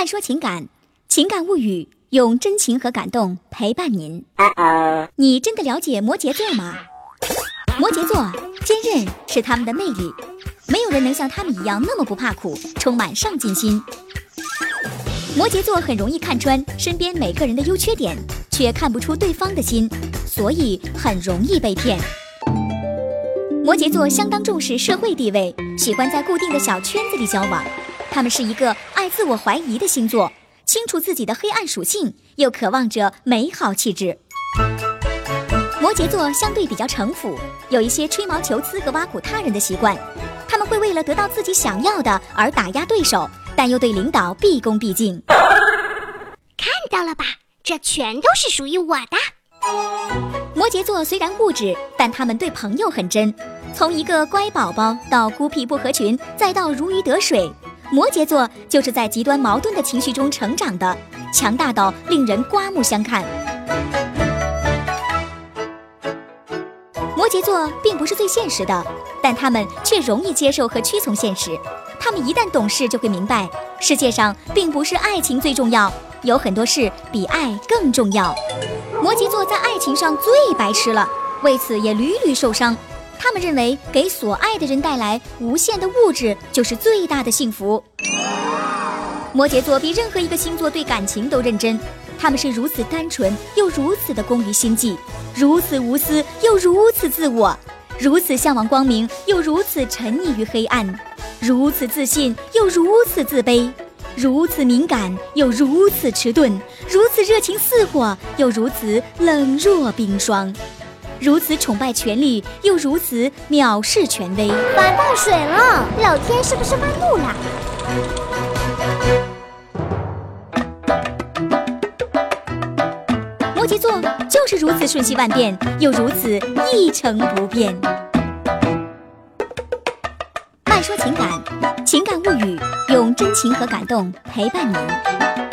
慢说情感，情感物语，用真情和感动陪伴您。你真的了解摩羯座吗？摩羯座坚韧是他们的魅力，没有人能像他们一样那么不怕苦，充满上进心。摩羯座很容易看穿身边每个人的优缺点，却看不出对方的心，所以很容易被骗。摩羯座相当重视社会地位，喜欢在固定的小圈子里交往。他们是一个爱自我怀疑的星座，清楚自己的黑暗属性，又渴望着美好气质。摩羯座相对比较城府，有一些吹毛求疵和挖苦他人的习惯。他们会为了得到自己想要的而打压对手，但又对领导毕恭毕敬。看到了吧，这全都是属于我的。摩羯座虽然固执，但他们对朋友很真。从一个乖宝宝到孤僻不合群，再到如鱼得水。摩羯座就是在极端矛盾的情绪中成长的，强大到令人刮目相看。摩羯座并不是最现实的，但他们却容易接受和屈从现实。他们一旦懂事，就会明白，世界上并不是爱情最重要，有很多事比爱更重要。摩羯座在爱情上最白痴了，为此也屡屡受伤。他们认为给所爱的人带来无限的物质就是最大的幸福。摩羯座比任何一个星座对感情都认真，他们是如此单纯又如此的功于心计，如此无私又如此自我，如此向往光明又如此沉溺于黑暗，如此自信又如此自卑，如此敏感又如此迟钝，如此热情似火又如此冷若冰霜。如此崇拜权力，又如此藐视权威，反倒水了！老天是不是发怒了？摩羯座就是如此瞬息万变，又如此一成不变。慢说情感，情感物语，用真情和感动陪伴您。